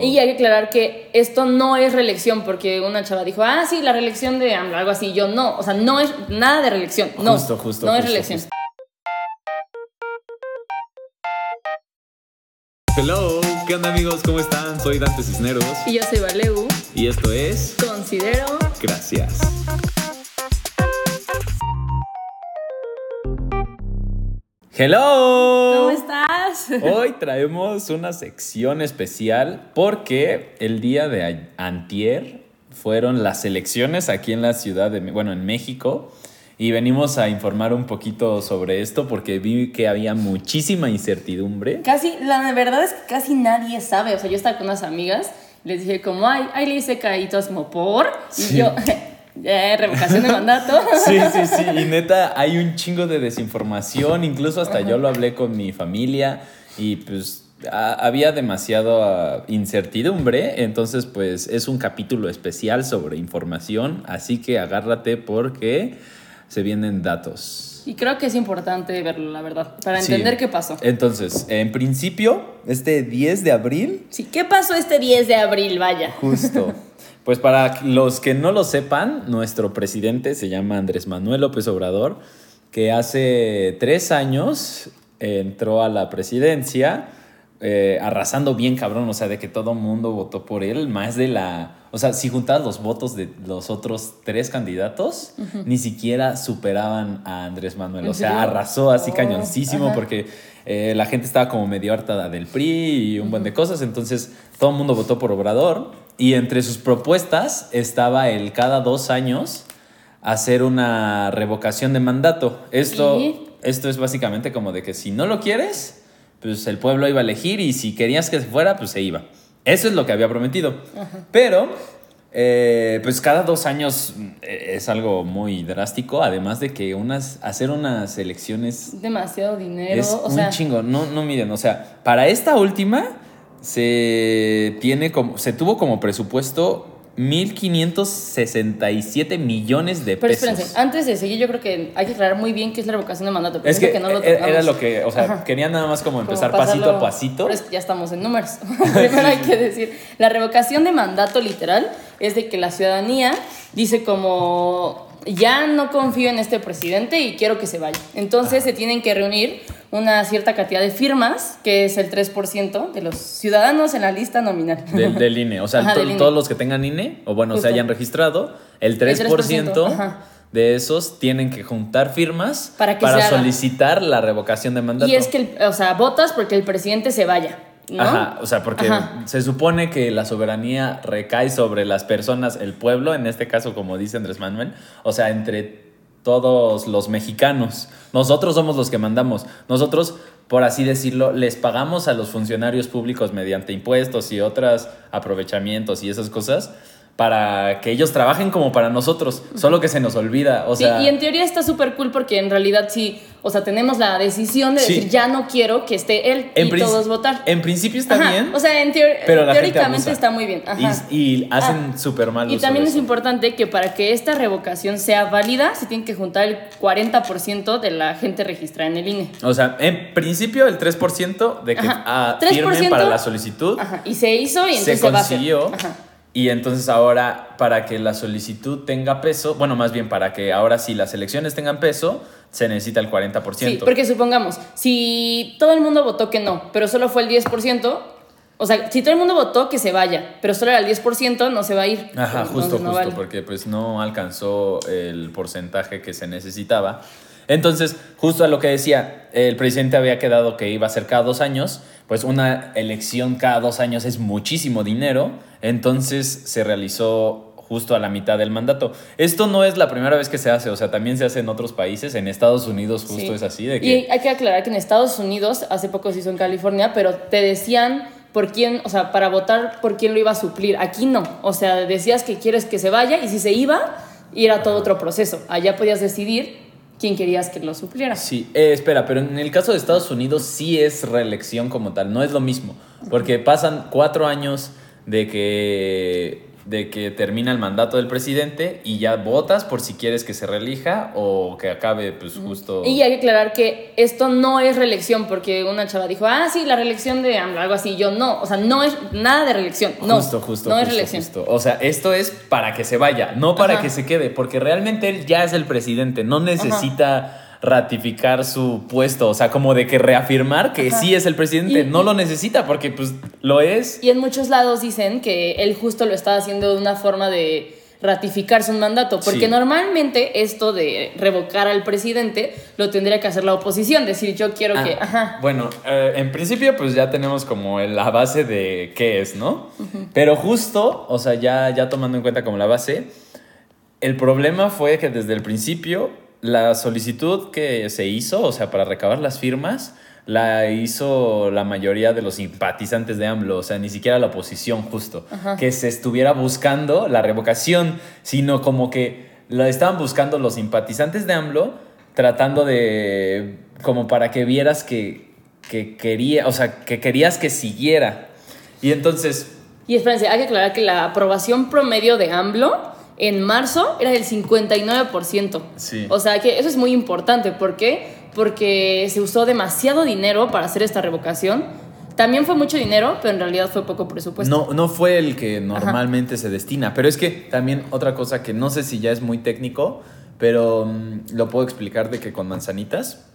Y hay que aclarar que esto no es reelección, porque una chava dijo, ah, sí, la reelección de AMLO, algo así. Yo no, o sea, no es nada de reelección. No, Justo, justo, no es reelección. justo. Hello, ¿qué onda amigos? ¿Cómo están? Soy Dante Cisneros Y yo soy Valeu, y esto es considero. Gracias. Hello. ¿Cómo estás? Hoy traemos una sección especial porque el día de antier fueron las elecciones aquí en la ciudad de, bueno, en México. Y venimos a informar un poquito sobre esto porque vi que había muchísima incertidumbre. Casi, la verdad es que casi nadie sabe. O sea, yo estaba con unas amigas, les dije como, ay, ay, le hice caídos como por. Y Sí. yo, eh, revocación de mandato. Sí, sí, sí. Y neta, hay un chingo de desinformación. Incluso hasta yo lo hablé con mi familia y pues a- había demasiada incertidumbre. Entonces, pues es un capítulo especial sobre información. Así que agárrate porque se vienen datos. Y creo que es importante verlo, la verdad, para Sí. entender qué pasó. Entonces, en principio, este 10 de abril Sí, ¿qué pasó este 10 de abril? Vaya. Justo. Pues para los que no lo sepan, nuestro presidente se llama Andrés Manuel López Obrador, que hace tres años entró a la presidencia eh, arrasando bien cabrón, o sea, de que todo mundo votó por él, más de la... O sea, si juntabas los votos de los otros tres candidatos, ni siquiera superaban a Andrés Manuel. ¿En O sea, arrasó así Oh, cañoncísimo porque eh, la gente estaba como medio hartada del PRI y un buen de cosas, entonces todo el mundo votó por Obrador y entre sus propuestas estaba el cada dos años hacer una revocación de mandato. Esto, ¿Y? esto es básicamente como de que si no lo quieres, pues el pueblo iba a elegir y si querías que se fuera, pues se iba. Eso es lo que había prometido. Pero, eh, pues cada dos años eh, es algo muy drástico, además de que unas, hacer unas elecciones Demasiado dinero. es o un sea, chingo. No, no miren, o sea, para esta última se tiene como, se tuvo como presupuesto 1.567 millones de Pero pesos. espérense, antes de seguir, yo creo que hay que aclarar muy bien qué es la revocación de mandato. Es que, siento no lo era- era lo que, o sea, Ajá. quería nada más como empezar pasito a pasito. Pero es que ya estamos en números. Primero hay que decir, la revocación de mandato literal es de que la ciudadanía dice como ya no confío en este presidente y quiero que se vaya. Entonces se tienen que reunir una cierta cantidad de firmas, que es el 3% de los ciudadanos en la lista nominal. Del, del INE. O sea, Ajá, to- del INE. todos los que tengan INE, o bueno, se Justo. hayan registrado, el 3%, 3%, ajá. de esos tienen que juntar firmas Para que se haga. solicitar la revocación de mandato. Y es que, o sea, votas porque el presidente se vaya. ¿No? Ajá, o sea, porque Ajá. se supone que la soberanía recae sobre las personas, el pueblo, en este caso, como dice Andrés Manuel, o sea, entre todos los mexicanos. Nosotros somos los que mandamos. Nosotros, por así decirlo, les pagamos a los funcionarios públicos mediante impuestos y otros aprovechamientos y esas cosas para que ellos trabajen como para nosotros, solo que se nos olvida, o Sí, sea, y en teoría está súper cool porque en realidad sí, o sea, tenemos la decisión de Sí. decir, ya no quiero que esté él en y todos votar. En principio está Ajá, bien. O sea, en pero teóricamente está muy bien. Ajá. Y, y hacen Ah, súper mal Y también es importante que para que esta revocación sea válida, se tiene que juntar el 40% de la gente registrada en el INE. O sea, en principio el 3% de que ah, 3% firmen para la solicitud Ajá. Y se hizo y se entonces se, va a hacer. consiguió. Ajá. Y entonces ahora, para que la solicitud tenga peso, bueno, más bien para que ahora sí las elecciones tengan peso, se necesita el 40%. Sí, porque supongamos, si todo el mundo votó que no, pero solo fue el 10%, o sea, si todo el mundo votó que se vaya, pero solo era el 10%, no se va a ir. Ajá, justo, no justo, vale. porque pues no alcanzó el porcentaje que se necesitaba. Entonces, justo a lo que decía, el presidente había quedado que iba a ser cada dos años, pues una elección cada dos años es muchísimo dinero, entonces se realizó justo a la mitad del mandato. Esto no es la primera vez que se hace, o sea, también se hace en otros países, en Estados Unidos justo Sí. es así, de Y que... hay que aclarar que en Estados Unidos, hace poco se hizo en California, pero te decían por quién, o sea, para votar por quién lo iba a suplir. Aquí no. O sea, decías que quieres que se vaya y si se iba, y era todo otro proceso. Allá podías decidir quién querías que lo supliera. Sí, eh, espera, pero en el caso de Estados Unidos sí es reelección como tal, no es lo mismo, porque pasan cuatro años de que de que termina el mandato del presidente y ya votas por si quieres que se reelija o que acabe pues justo... Y hay que aclarar que esto no es reelección, porque una chava dijo, ah, sí, la reelección de AMLO, algo así. Yo no, o sea, no es nada de reelección. No, Justo, justo. No es justo, reelección. justo. O sea, esto es para que se vaya, no para Ajá. que se quede, porque realmente él ya es el presidente, no necesita ratificar su puesto, o sea, como de que reafirmar que Ajá. sí es el presidente, Y- no y- lo necesita porque pues lo es. Y en muchos lados dicen que él justo lo estaba haciendo de una forma de ratificarse un mandato, porque Sí. normalmente esto de revocar al presidente lo tendría que hacer la oposición, decir yo quiero que, Ah, ajá, Bueno, eh, en principio pues ya tenemos como la base de qué es, ¿no? Pero justo, o sea, ya, ya tomando en cuenta como la base, el problema fue que desde el principio la solicitud que se hizo, o sea, para recabar las firmas, la hizo la mayoría de los simpatizantes de AMLO, o sea, ni siquiera la oposición justo, Ajá. que se estuviera buscando la revocación, sino como que la estaban buscando los simpatizantes de AMLO tratando de, como para que vieras que, que quería, o sea, que querías que siguiera. Y entonces, Y espérense, hay que aclarar que la aprobación promedio de AMLO en marzo era del 59%. Sí. O sea que eso es muy importante. ¿Por qué? Porque se usó demasiado dinero para hacer esta revocación. También fue mucho dinero, pero en realidad fue poco presupuesto. No, no fue el que normalmente se destina, pero es que también otra cosa que no sé si ya es muy técnico, pero mm, lo puedo explicar de que con manzanitas,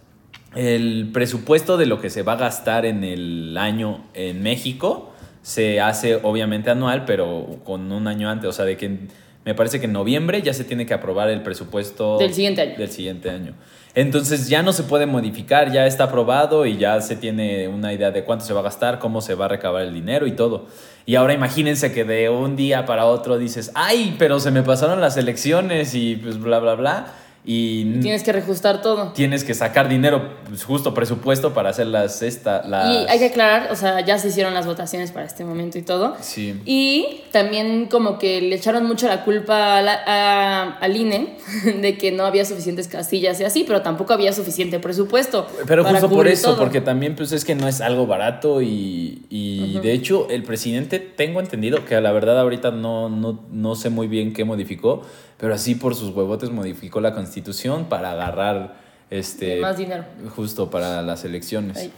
el presupuesto de lo que se va a gastar en el año en México se hace obviamente anual, pero con un año antes, o sea, de que me parece que en noviembre ya se tiene que aprobar el presupuesto Del siguiente año. del siguiente año. Entonces ya no se puede modificar, ya está aprobado y ya se tiene una idea de cuánto se va a gastar, cómo se va a recabar el dinero y todo. Y ahora imagínense que de un día para otro dices, ay, pero se me pasaron las elecciones y pues bla, bla, bla. Y Tienes que reajustar todo. tienes que sacar dinero, pues, justo presupuesto para hacer las, esta, las... Y hay que aclarar, o sea, ya se hicieron las votaciones para este momento y todo. Sí. Y también como que le echaron mucho la culpa a la- a- al INE de que no había suficientes casillas y así, pero tampoco había suficiente presupuesto. Pero para justo por eso, todo. porque también pues es que no es algo barato y, y de hecho el presidente, tengo entendido que la verdad ahorita no, no, no sé muy bien qué modificó, pero así por sus huevotes modificó la constitución para agarrar este Más dinero. justo para las elecciones. Ay.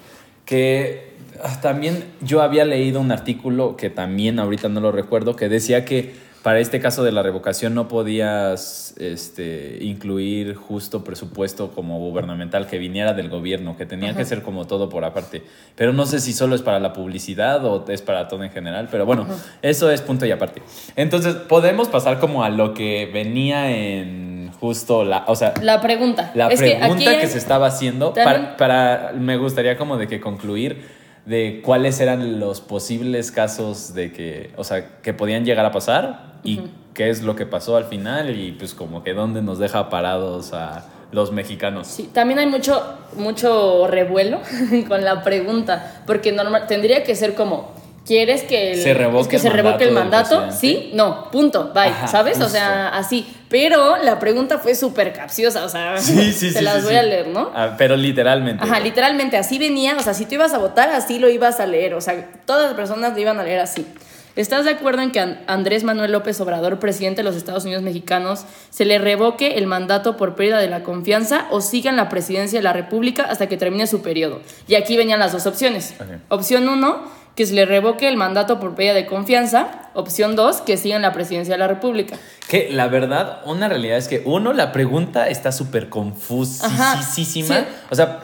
Que ah, también yo había leído un artículo que también ahorita no lo recuerdo, que decía que para este caso de la revocación no podías este, incluir justo presupuesto como gubernamental que viniera del gobierno, que tenía que ser como todo por aparte. Pero no sé si solo es para la publicidad o es para todo en general, pero bueno, eso es punto y aparte. Entonces, podemos pasar como a lo que venía en justo la, o sea, La pregunta. la es que, pregunta que, hay- se estaba haciendo para, para- me gustaría como de que concluir de cuáles eran los posibles casos de que o sea que podían llegar a pasar y qué es lo que pasó al final y pues como que dónde nos deja parados a los mexicanos. Sí, también hay mucho, mucho revuelo con la pregunta, porque normal, tendría que ser como, ¿quieres que, el- Se revoque que el se revoque el mandato del mandato? Sí, no, punto, bye, Ajá, ¿sabes? O justo. sea, así. Pero la pregunta fue súper capciosa, o sea, sí sí se sí las voy a leer, ¿no? Ah, pero literalmente Ajá, literalmente así venía, o sea, si tú ibas a votar, así lo ibas a leer, o sea, todas las personas lo iban a leer así. ¿Estás de acuerdo en que a Andrés Manuel López Obrador, presidente de los Estados Unidos mexicanos, se le revoque el mandato por pérdida de la confianza o siga en la presidencia de la República hasta que termine su periodo? Y aquí venían las dos opciones. Ok. Opción 1, que se le revoque el mandato por pérdida de confianza. Opción 2, que siga en la presidencia de la República. que la verdad una realidad es que uno la pregunta está súper confusísima sí. o sea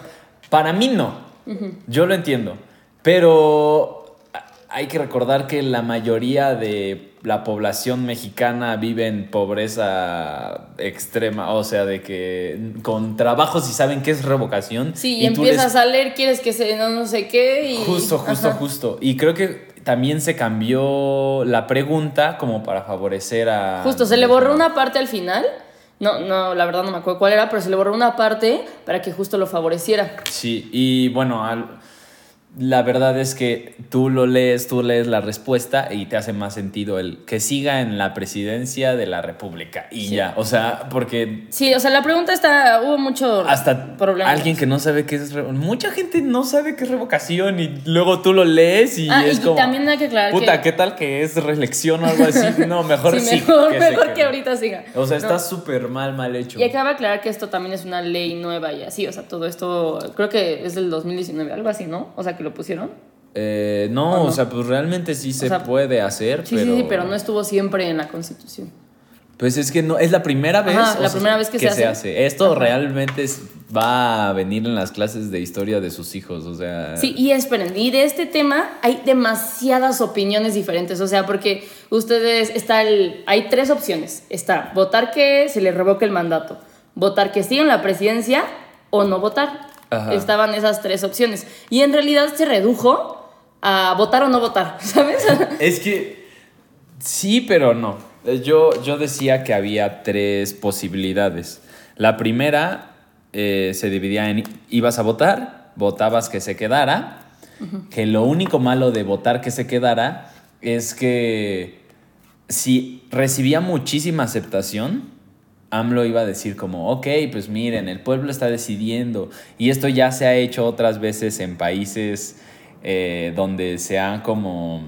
para mí no yo lo entiendo pero hay que recordar que la mayoría de la población mexicana vive en pobreza extrema, o sea, de que con trabajos y saben qué es revocación. Sí, y, tú empiezas les- a leer, quieres que se no, no sé qué y... Justo, justo, Ajá. justo. Y creo que también se cambió la pregunta como para favorecer a... Justo, se le borró una parte al final. No, no, la verdad no me acuerdo cuál era, pero se le borró una parte para que justo lo favoreciera. Sí, y bueno, al- la verdad es que tú lo lees, tú lees la respuesta y te hace más sentido el que siga en la presidencia de la República y ya, o sea, porque Sí, o sea, la pregunta está, hubo mucho hasta problema. alguien que no sabe qué es mucha gente no sabe qué es revocación y luego tú lo lees y Ah, es y como también hay que aclarar puta, que- ¿qué tal que es reelección o algo así? No, mejor Sí, sí. mejor, que mejor ahorita siga. O sea, No. está súper mal, mal hecho. Y acaba de aclarar que esto también es una ley nueva y así, o sea, todo esto creo que es del 2019, algo así, ¿no? O sea, que lo pusieron. Eh, no, ¿O no? o sea, pues realmente sí se sea, puede hacer, Sí, pero... sí, sí, pero no estuvo siempre en la Constitución. Pues es que no, es la primera vez. Ajá, sea, que se hace. Esto Ajá. realmente es- va a venir en las clases de historia de sus hijos, o sea... Sí, y esperen, y de este tema hay demasiadas opiniones diferentes, o sea, porque ustedes, está el, hay tres opciones. Está votar que se le revoque el mandato, votar que siga en la presidencia o no votar. Ajá. Estaban esas tres opciones. Y en realidad se redujo a votar o no votar, ¿sabes? Es que sí, pero no. Eh, Yo, yo decía que había tres posibilidades. La primera eh, se dividía en ibas a votar, votabas que se quedara, que lo único malo de votar que se quedara es que si recibía muchísima aceptación, AMLO iba a decir como, ok, pues miren, el pueblo está decidiendo. Y esto ya se ha hecho otras veces en países eh, donde se han como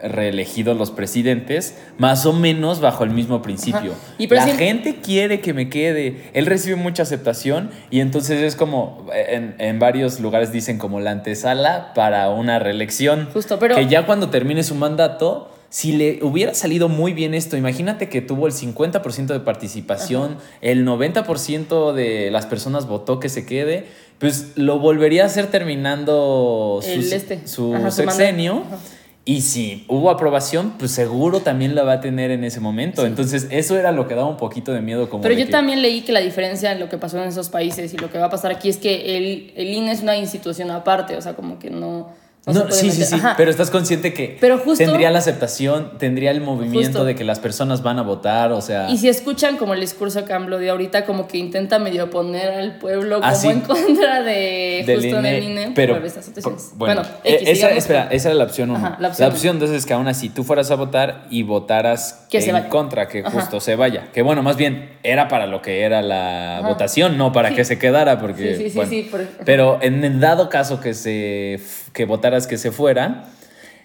reelegido los presidentes, más o menos bajo el mismo principio. Y La gente quiere que me quede. Él recibe mucha aceptación y entonces es como, en, en varios lugares dicen como la antesala para una reelección. Justo, pero- Que ya cuando termine su mandato, si le hubiera salido muy bien esto, imagínate que tuvo el 50% de participación, el 90% de las personas votó que se quede, pues lo volvería a hacer terminando su, este. su Ajá, sexenio. Ajá. Y si hubo aprobación, pues seguro también la va a tener en ese momento. Entonces, eso era lo que daba un poquito de miedo. Como Pero yo que- también leí que la diferencia en lo que pasó en esos países y lo que va a pasar aquí es que el, el INE es una institución aparte, o sea, como que no... no sí, sí, sí, pero estás consciente que Pero justo- tendría la aceptación, tendría el movimiento Justo. de que las personas van a votar, o sea... Y si escuchan como el discurso que AMLO dio ahorita, como que intenta medio poner al pueblo como Ah, sí. en contra de del justo INE, del INE pero por estas situaciones. por- bueno, X, esa, digamos espera, esa era la opción uno. Ajá, la la opción, opción dos es que aún así tú fueras a votar y votaras Que se en vaya. contra, que Ajá. justo se vaya. Que bueno, más bien era para lo que era la Ajá. votación, no para Sí. que se quedara, porque Sí, sí, sí, bueno. sí, por- pero en el dado caso que se que que se fuera,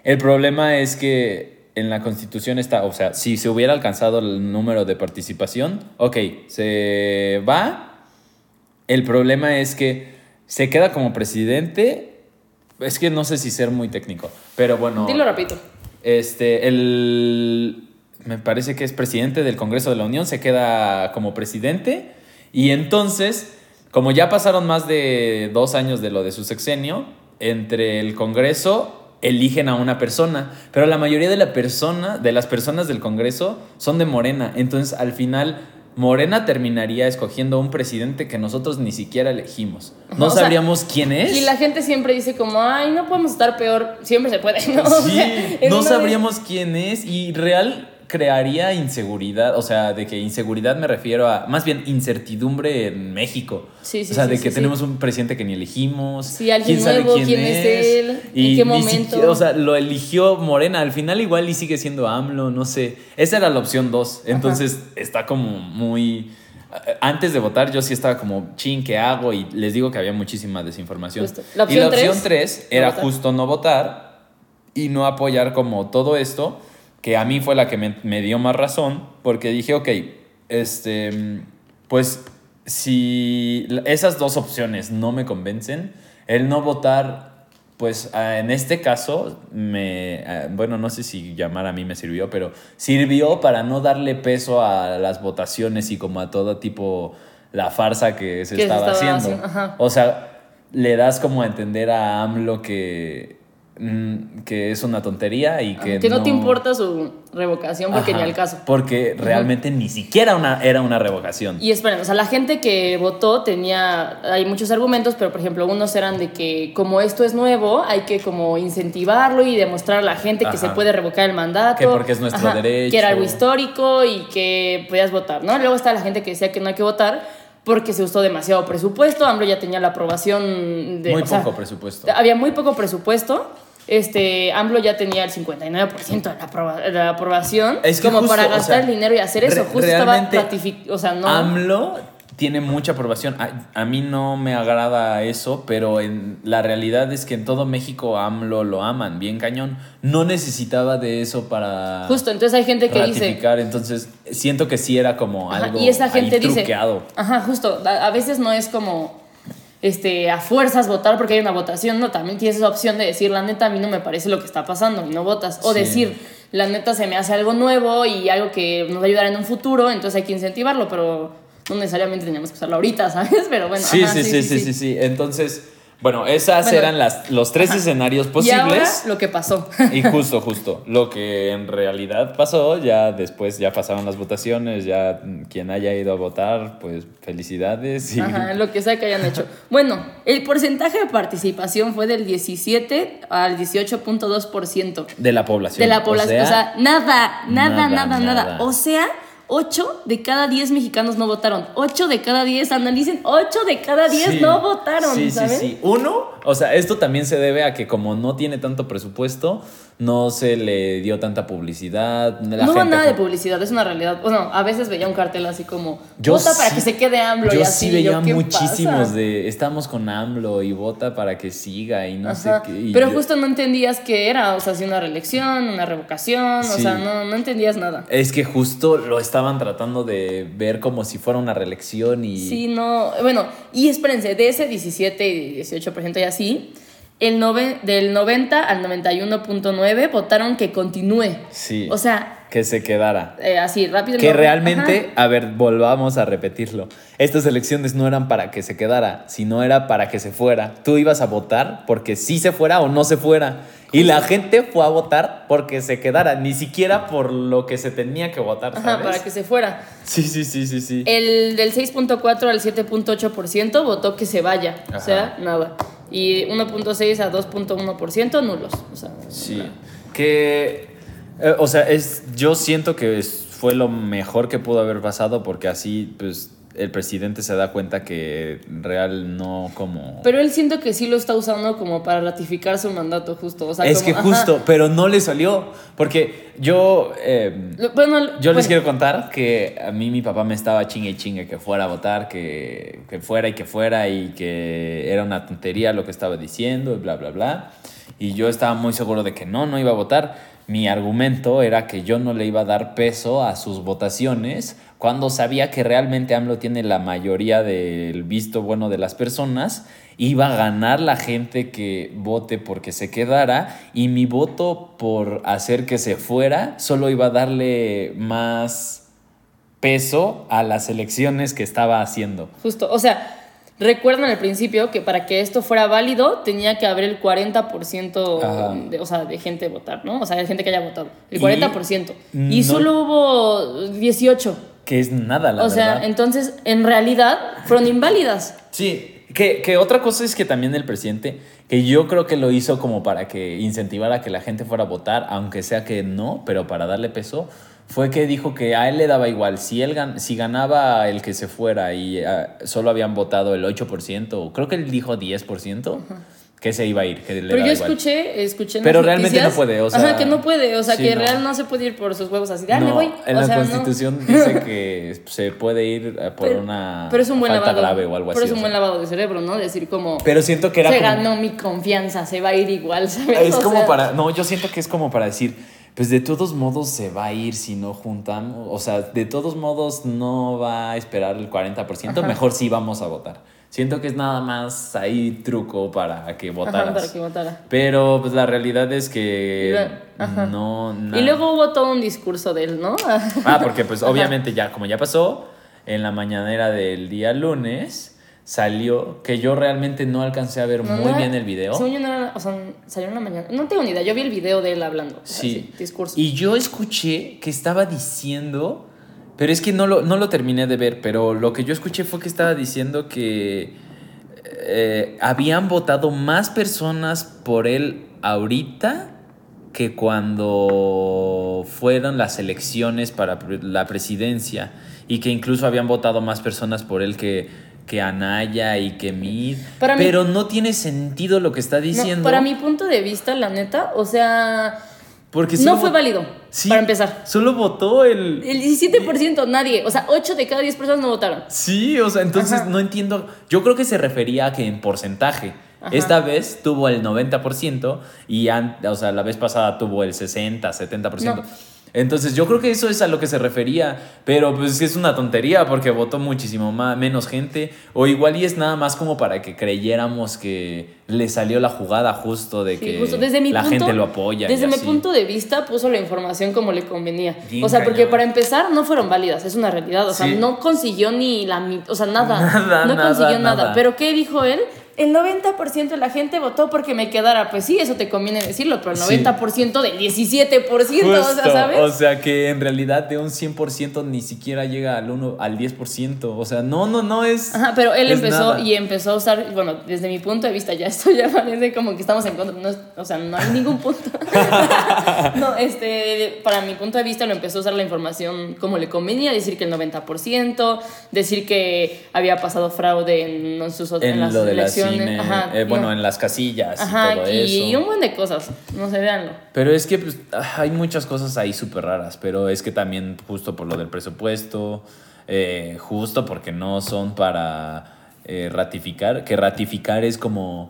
el problema es que en la Constitución está, o sea, si se hubiera alcanzado el número de participación, ok, se va. El problema es que se queda como presidente. Es que no sé si ser muy técnico, pero bueno. Dilo rapidito. Este, el. Me parece que es presidente del Congreso de la Unión, se queda como presidente. Y entonces, como ya pasaron más de dos años de lo de su sexenio, entre el Congreso eligen a una persona. Pero la mayoría de, la persona, de las personas del Congreso son de Morena. Entonces, al final, Morena terminaría escogiendo un presidente que nosotros ni siquiera elegimos. No sea, sabríamos quién es. Y la gente siempre dice como, ay, no podemos estar peor. Siempre se puede, ¿no? O Sí, sea, no sabríamos quién es y real crearía inseguridad, o sea, de que inseguridad me refiero a más bien incertidumbre en México. Sí, sí, o sea, sí, de que tenemos un presidente que ni elegimos. Sí, alguien nuevo, quién es él, en y qué ni momento. o sea, lo eligió Morena, al final igual y sigue siendo AMLO, no sé. Esa era la opción 2, entonces está como muy... Antes de votar yo sí estaba como, chin, ¿qué hago? Y les digo que había muchísima desinformación. Justo. La y la opción tres, 3 no era votar. justo no votar y no apoyar como todo esto, que a mí fue la que me, me dio más razón, porque dije, ok, este, pues si esas dos opciones no me convencen, el no votar, pues en este caso, me, bueno, no sé si llamar a mí me sirvió, pero sirvió para no darle peso a las votaciones y como a todo tipo la farsa que se estaba, haciendo. haciendo. O sea, le das como a entender a AMLO que, que es una tontería y que, Que no, te importa su revocación porque Ajá, ni al caso. Porque realmente ni siquiera una, era una revocación. Y esperen, o sea, la gente que votó tenía, hay muchos argumentos, pero por ejemplo, unos eran de que como esto es nuevo, hay que como incentivarlo y demostrar a la gente que se puede revocar el mandato. Que porque es nuestro derecho. Que era algo histórico y que podías votar, ¿no? Luego está la gente que decía que no hay que votar porque se usó demasiado presupuesto, AMLO ya tenía la aprobación de... Muy sea, poco presupuesto. Había muy poco presupuesto. Este, AMLO ya tenía el 59% de la, aproba- de la aprobación Es que como justo, para o gastar sea, el dinero y hacer eso. Justo estaba o sea, no AMLO tiene mucha aprobación. A, a mí no me agrada eso, pero en la realidad es que en todo México AMLO lo aman, bien cañón. No necesitaba de eso para Justo, entonces hay gente que dice, ratificar, entonces siento que sí era como Ajá, algo y esa ahí gente dice, truqueado. ajá, justo, a, a veces no es como este a fuerzas votar porque hay una votación, no, también tienes esa opción de decir, la neta a mí no me parece lo que está pasando y no votas o Sí. decir, la neta se me hace algo nuevo y algo que nos va a ayudar en un futuro, entonces hay que incentivarlo, pero no necesariamente teníamos que usarlo ahorita, ¿sabes? Pero bueno, Sí, ajá, sí, sí, sí, sí, sí. Entonces, bueno, esas Bueno, eran las, los tres escenarios Y ahora posibles. lo que pasó. Y justo, justo. Lo que en realidad pasó, ya después ya pasaron las votaciones, ya quien haya ido a votar, pues felicidades. Y, Ajá, lo que sea que hayan hecho. Bueno, el porcentaje de participación fue del 17 al 18.2%. De la población. De la población. O sea, nada, nada, nada, nada, nada, nada. O sea, 8 de cada 10 mexicanos no votaron. 8 de cada 10, analicen, 8 de cada 10 Sí, no votaron, sí, ¿saben? Sí, sí. Uno, o sea, esto también se debe a que como no tiene tanto presupuesto, no se le dio tanta publicidad. la no hubo nada de publicidad, es una realidad. Bueno, a veces veía un cartel así como, Yo vota para que se quede AMLO Yo y así. sí veía yo, ¿qué muchísimos pasa? de estamos con AMLO y vota para que siga y no Ajá. sé qué. Pero yo- justo no entendías qué era, o sea, si una reelección, una revocación, o sea, no, no entendías nada. Es que justo lo estaban tratando de ver como si fuera una reelección y... Sí, no. Bueno, y espérense, de ese 17 y 18% y así, el nove- del 90 al 91.9 votaron que continúe. Sí. O sea, que se quedara. eh, así rápido. Que realmente, a ver, volvamos a repetirlo. Estas elecciones no eran para que se quedara, sino era para que se fuera. Tú ibas a votar porque sí se fuera o no se fuera. Y la gente fue a votar porque se quedara, ni siquiera por lo que se tenía que votar. Ajá, ¿sabes? para que se fuera. Sí, sí, sí, sí, sí. El del 6.4 al 7.8% votó que se vaya. O sea, nada. Y 1.6 a 2.1% nulos. O sea, Sí. Que, eh, o sea, es, yo siento que es- fue lo mejor que pudo haber pasado porque así, pues, el presidente se da cuenta que real no como... Pero él siento que sí lo está usando como para ratificar su mandato justo. O sea, es como- que ajá. justo, pero no le salió. Porque yo... eh, Lo- Bueno, yo les bueno. quiero contar que a mí mi papá me estaba chingue y chingue que fuera a votar, que, que fuera y que fuera y que era una tontería lo que estaba diciendo y bla, bla, bla. Y yo estaba muy seguro de que no, no iba a votar. Mi argumento era que yo no le iba a dar peso a sus votaciones cuando sabía que realmente AMLO tiene la mayoría del visto bueno de las personas, iba a ganar la gente que vote porque se quedara y mi voto por hacer que se fuera solo iba a darle más peso a las elecciones que estaba haciendo. Justo, o sea, recuerdan al principio que para que esto fuera válido tenía que haber el 40% Ajá. de, o sea, de gente votar, ¿no? O sea, de gente que haya votado. El Y 40%. Y, solo hubo 18. Que es nada, la o sea, verdad. entonces, en realidad, fueron inválidas. Sí, que, que otra cosa es que también el presidente, que yo creo que lo hizo como para que incentivara a que la gente fuera a votar, aunque sea que no, pero para darle peso, fue que dijo que a él le daba igual. Si, él gan- si ganaba el que se fuera y ah, solo habían votado el 8%, o creo que él dijo 10%, que se iba a ir, que le Pero yo igual. escuché, escuché en Pero las realmente noticias- no puede, o sea, Ajá, que no puede, o sea, sí, que no. real no se puede ir por sus huevos así. de, Ah, No, voy. en o la sea, no. Constitución dice que se puede ir eh, por Pero- una pero es un buen falta lavado. grave o algo pero así. es un buen sea. lavado de cerebro, ¿no? Decir como Pero siento que era se como- ganó mi confianza, se va a ir igual, ¿sabes? Es O como sea, para. No, yo siento que es como para decir. Pues de todos modos se va a ir si no juntamos. O sea, de todos modos no va a esperar el 40%. Mejor sí vamos a votar. Siento que es nada más ahí truco para que Ajá, votaras. para que votara. Pero pues la realidad es que Ajá. no. Y na- luego hubo todo un discurso de él, ¿no? Ah, porque pues Ajá. obviamente ya, como ya pasó, en la mañanera del día lunes salió que yo realmente no alcancé a ver No, muy no bien el video. según yo no era- o sea, salió en la mañana. No tengo ni idea, yo vi el video de él hablando. Sí. discurso. Y yo escuché que estaba diciendo, pero es que no lo, no lo terminé de ver, pero lo que yo escuché fue que estaba diciendo que eh, habían votado más personas por él ahorita que cuando fueron las elecciones para la presidencia y que incluso habían votado más personas por él que, que Anaya y que Mid. Para mí- Pero no tiene sentido lo que está No, diciendo. para mi punto de vista, la neta, o sea, porque no fue válido, Sí, para empezar. Solo votó el... El 17%, nadie, o sea, 8 de cada 10 personas no votaron. Sí, o sea, entonces Ajá. no entiendo. Yo creo que se refería a que en porcentaje. Ajá. Esta vez tuvo el 90% y o sea, la vez pasada tuvo el 60, 70%. No. Entonces yo creo que eso es a lo que se refería, pero pues es una tontería porque votó muchísimo más, menos gente o igual y es nada más como para que creyéramos que le salió la jugada justo de Sí, que justo desde mi la punto, gente lo apoya. Desde mi punto de vista puso la información como le convenía. Bien o sea, porque para empezar no fueron válidas, es una realidad. O sea, Sí. no consiguió ni la o sea, nada. Nada, no nada, consiguió nada. nada. Pero ¿qué dijo él? El 90% de la gente votó porque me quedara. Pues sí, eso te conviene decirlo, pero el Sí. 90% del 17%, o sea, Justo, ¿sabes? O sea que en realidad de un 100% ni siquiera llega al 1 al 10%, o sea, no no no es Ajá, pero él empezó nada. y empezó a usar, bueno, desde mi punto de vista, ya esto ya parece como que estamos en contra, no o sea, no hay ningún punto. no, este, para mi punto de vista lo empezó a usar la información como le convenía, decir que el 90%, decir que había pasado fraude en, sus, en en las elecciones. Cine, Ajá, eh, bueno, no. en las casillas Ajá, y todo y, eso. un buen de cosas, no sé, véanlo. Pero es que pues, ah, hay muchas cosas ahí súper raras, pero es que también justo por lo del presupuesto, eh, justo porque no son para eh, ratificar, que ratificar es como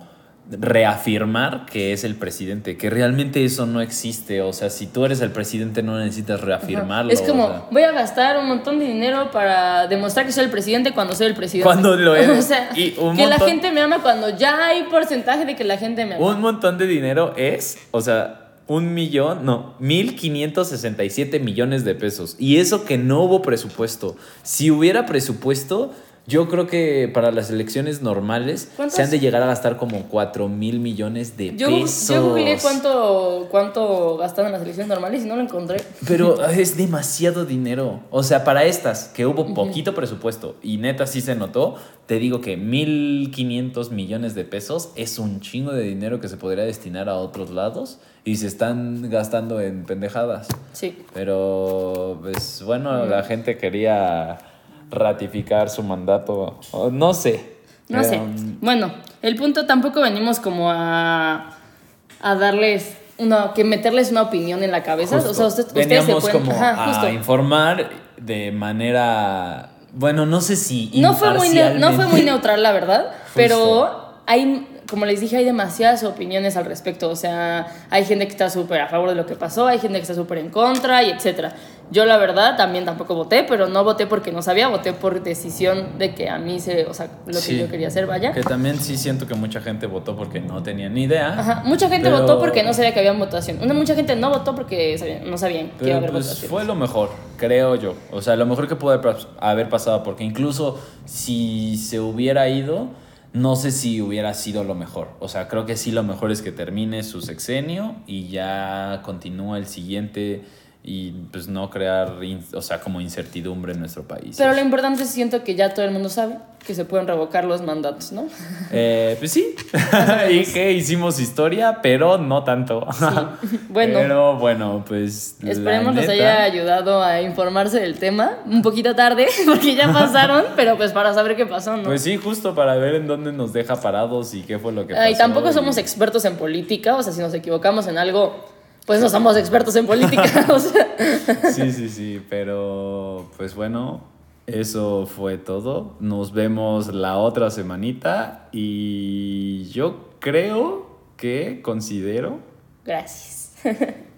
reafirmar que es el presidente, que realmente eso no existe, o sea, si tú eres el presidente no necesitas reafirmarlo. Es como, o sea. voy a gastar un montón de dinero para demostrar que soy el presidente cuando soy el presidente. Cuando lo eres. o sea, Y que la gente me ama cuando ya hay porcentaje de que la gente me ama. Un montón de dinero es, o sea, un millón, no, 1.567 millones de pesos. Y eso que no hubo presupuesto. Si hubiera presupuesto, yo creo que para las elecciones normales ¿Cuántos? se han de llegar a gastar como 4 mil millones de Yo, pesos. yo googleé cuánto, cuánto las elecciones normales y no lo encontré. Pero es demasiado dinero. O sea, para estas, que hubo poquito presupuesto y neta sí se notó, te digo que 1.500 millones de pesos es un chingo de dinero que se podría destinar a otros lados y se están gastando en pendejadas. Sí. Pero, pues bueno, la gente quería ratificar su mandato. No sé. No sé. Um, Bueno, el punto tampoco venimos como a, a darles una, que meterles una opinión en la cabeza. Justo. O sea, usted- ustedes se pueden. como Ajá, a justo. informar de manera, bueno, no sé si No fue, muy no fue muy neutral, la verdad, Justo. pero hay, como les dije, hay demasiadas opiniones al respecto. O sea, hay gente que está súper a favor de lo que pasó, hay gente que está súper en contra y etcétera. Yo, la verdad, también tampoco voté, pero no voté porque no sabía, voté por decisión de que a mí se, o sea, lo Sí. que yo quería hacer, vaya. Que también sí siento que mucha gente votó porque no tenía ni idea. Ajá, mucha gente Pero- votó porque no sabía que había votación. Una mucha gente no votó porque sabían- no sabían que iba a Pero haber pues votación. fue lo mejor, creo yo. O sea, lo mejor que pudo haber pasado, porque incluso si se hubiera ido, no sé si hubiera sido lo mejor. O sea, creo que sí lo mejor es que termine su sexenio y ya continúa el siguiente y pues no crear, o sea, como incertidumbre en nuestro país. Pero lo importante es siento que ya todo el mundo sabe que se pueden revocar los mandatos, ¿no? Eh, pues sí, y que hicimos historia, pero no tanto. Bueno. Pero bueno, pues... Esperemos neta- haya ayudado a informarse del tema. Un poquito tarde, porque ya pasaron, pero pues para saber qué pasó, ¿no? Pues sí, justo para ver en dónde nos deja parados y qué fue lo que pasó. Y tampoco somos expertos en política, o sea, si nos equivocamos en algo, pues no somos expertos en política, o sea. Sí, sí, sí, pero pues bueno, eso fue todo. Nos vemos la otra semanita y yo creo que considero Gracias.